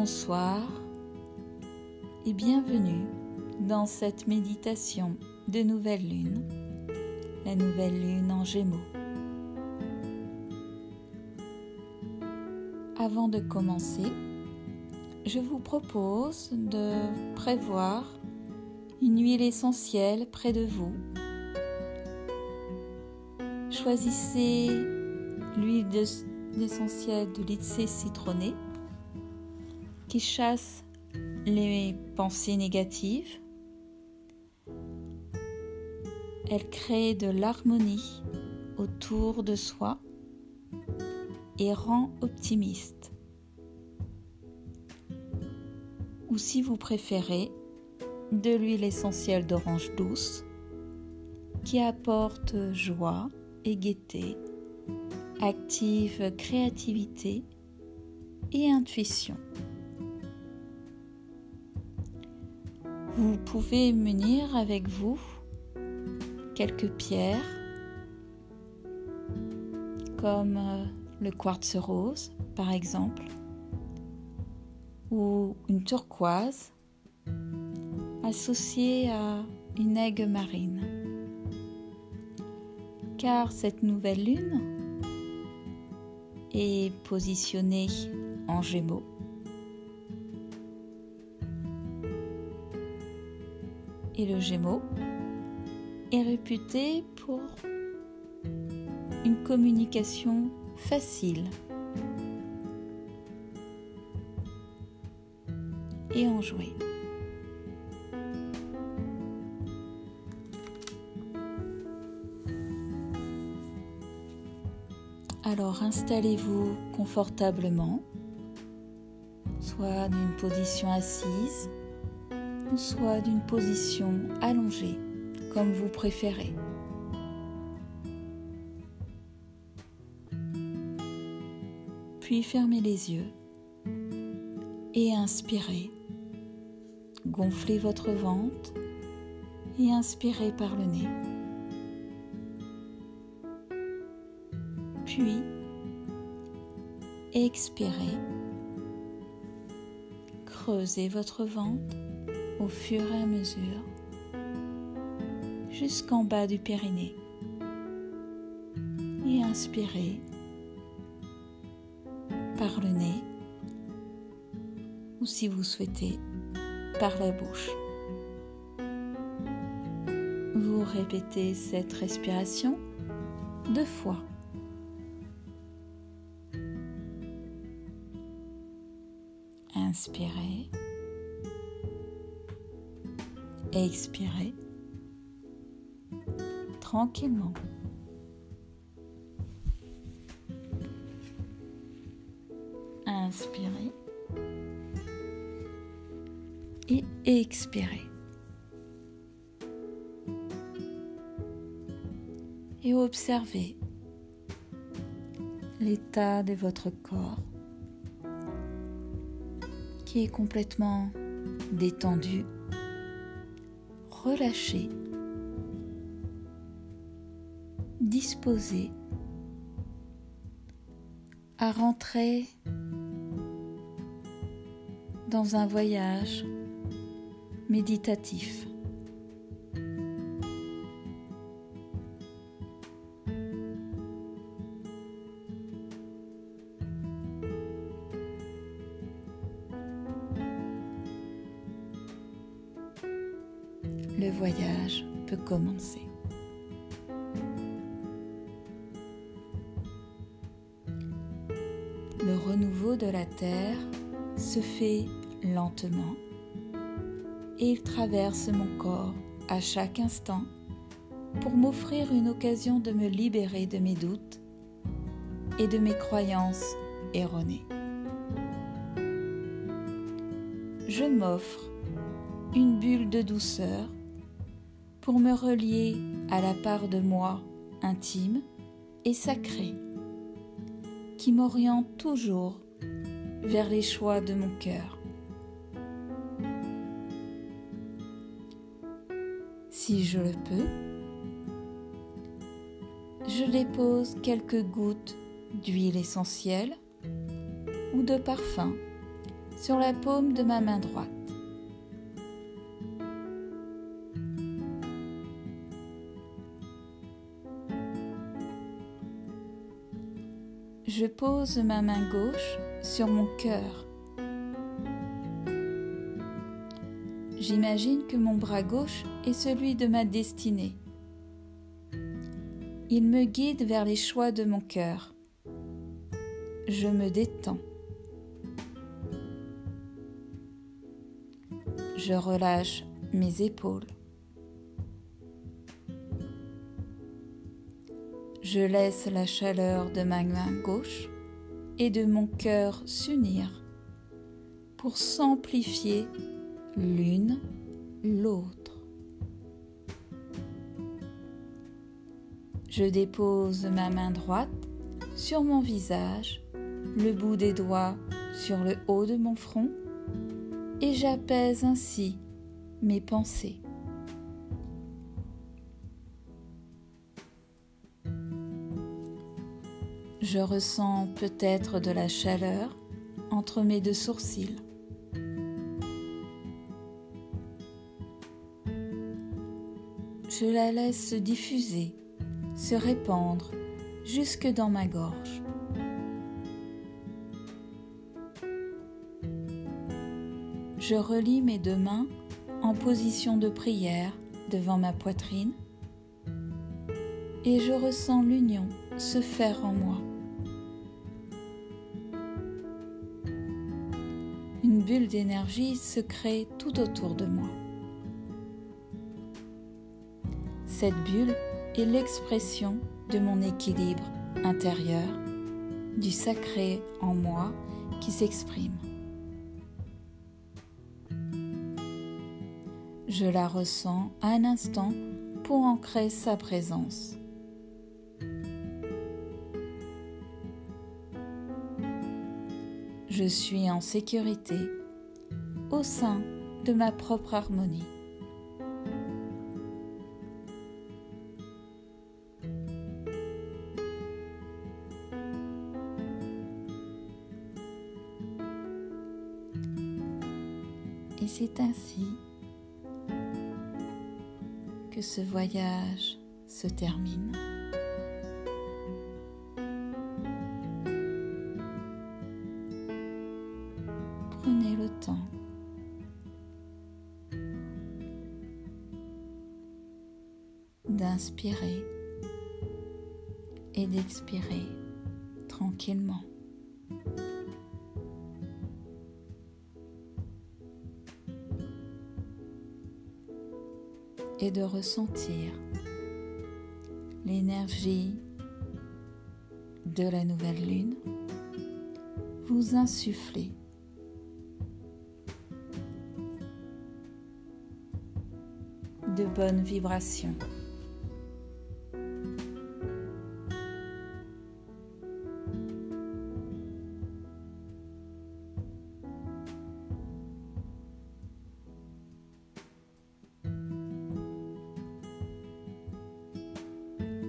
Bonsoir et bienvenue dans cette méditation de nouvelle lune, la nouvelle lune en gémeaux. Avant de commencer, je vous propose de prévoir une huile essentielle près de vous. Choisissez l'huile essentielle de lycée citronné qui chasse les pensées négatives. Elle crée de l'harmonie autour de soi et rend optimiste. Ou si vous préférez, de l'huile essentielle d'orange douce qui apporte joie et gaieté, active créativité et intuition. Vous pouvez munir avec vous quelques pierres comme euh, le quartz rose par exemple ou une turquoise associée à une aigue marine. Car cette nouvelle lune est positionnée en gémeaux. Et le gémeaux est réputé pour une communication facile et enjouée. Alors installez-vous confortablement, soit d'une position assise, soit d'une position allongée, comme vous préférez. Puis fermez les yeux et inspirez. Gonflez votre ventre et inspirez par le nez. Puis, expirez. Creusez votre ventre au fur et à mesure jusqu'en bas du périnée. Et inspirez par le nez ou si vous souhaitez par la bouche. Vous répétez cette respiration deux fois. Inspirez. Expirez tranquillement. Inspirez et expirez. Et observez l'état de votre corps qui est complètement détendu, relâché, disposé à rentrer dans un voyage méditatif. Le voyage peut commencer. Le renouveau de la Terre se fait lentement et il traverse mon corps à chaque instant pour m'offrir une occasion de me libérer de mes doutes et de mes croyances erronées. Je m'offre une bulle de douceur pour me relier à la part de moi intime et sacrée qui m'oriente toujours vers les choix de mon cœur. Si je le peux, je dépose quelques gouttes d'huile essentielle ou de parfum sur la paume de ma main droite. Je pose ma main gauche sur mon cœur. J'imagine que mon bras gauche est celui de ma destinée. Il me guide vers les choix de mon cœur. Je me détends. Je relâche mes épaules. Je laisse la chaleur de ma main gauche et de mon cœur s'unir pour s'amplifier l'une l'autre. Je dépose ma main droite sur mon visage, le bout des doigts sur le haut de mon front et j'apaise ainsi mes pensées. Je ressens peut-être de la chaleur entre mes deux sourcils. Je la laisse se diffuser, se répandre jusque dans ma gorge. Je relie mes deux mains en position de prière devant ma poitrine et je ressens l'union se faire en moi. Une bulle d'énergie se crée tout autour de moi. Cette bulle est l'expression de mon équilibre intérieur, du sacré en moi qui s'exprime. Je la ressens un instant pour ancrer sa présence. Je suis en sécurité au sein de ma propre harmonie. Et c'est ainsi que ce voyage se termine. D'inspirer et d'expirer tranquillement. Et de ressentir l'énergie de la nouvelle lune vous insuffler de bonnes vibrations.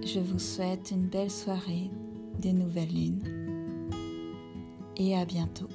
Je vous souhaite une belle soirée des nouvelles lunes et à bientôt.